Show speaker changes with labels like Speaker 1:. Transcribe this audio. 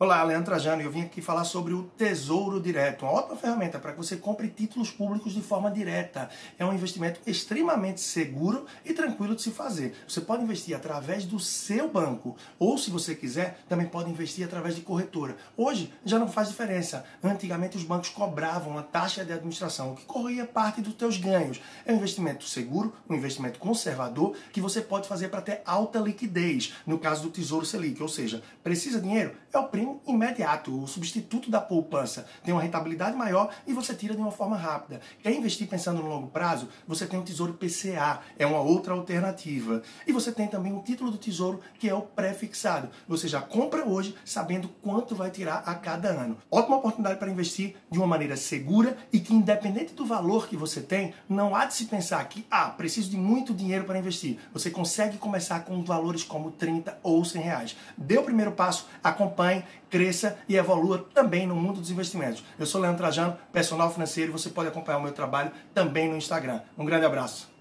Speaker 1: Olá, Leandro Trajano, eu vim aqui falar sobre o Tesouro Direto, uma ótima ferramenta para que você compre títulos públicos de forma direta. É um investimento extremamente seguro e tranquilo de se fazer. Você pode investir através do seu banco, ou se você quiser, também pode investir através de corretora. Hoje já não faz diferença. Antigamente os bancos cobravam uma taxa de administração, que corria parte dos teus ganhos. É um investimento seguro, um investimento conservador, que você pode fazer para ter alta liquidez, no caso do Tesouro Selic, ou seja, precisa de dinheiro? É o primo imediato, o substituto da poupança. Tem uma rentabilidade maior e você tira de uma forma rápida. Quer investir pensando no longo prazo? Você tem o Tesouro PCA, é uma outra alternativa. E você tem também o título do Tesouro, que é o pré-fixado. Você já compra hoje sabendo quanto vai tirar a cada ano. Ótima oportunidade para investir de uma maneira segura e que, independente do valor que você tem, não há de se pensar que, ah, preciso de muito dinheiro para investir. Você consegue começar com valores como 30 ou 100 reais. Dê o primeiro passo, acompanhe cresça e evolua também no mundo dos investimentos. Eu sou Leandro Trajano, personal financeiro, você pode acompanhar o meu trabalho também no Instagram. Um grande abraço.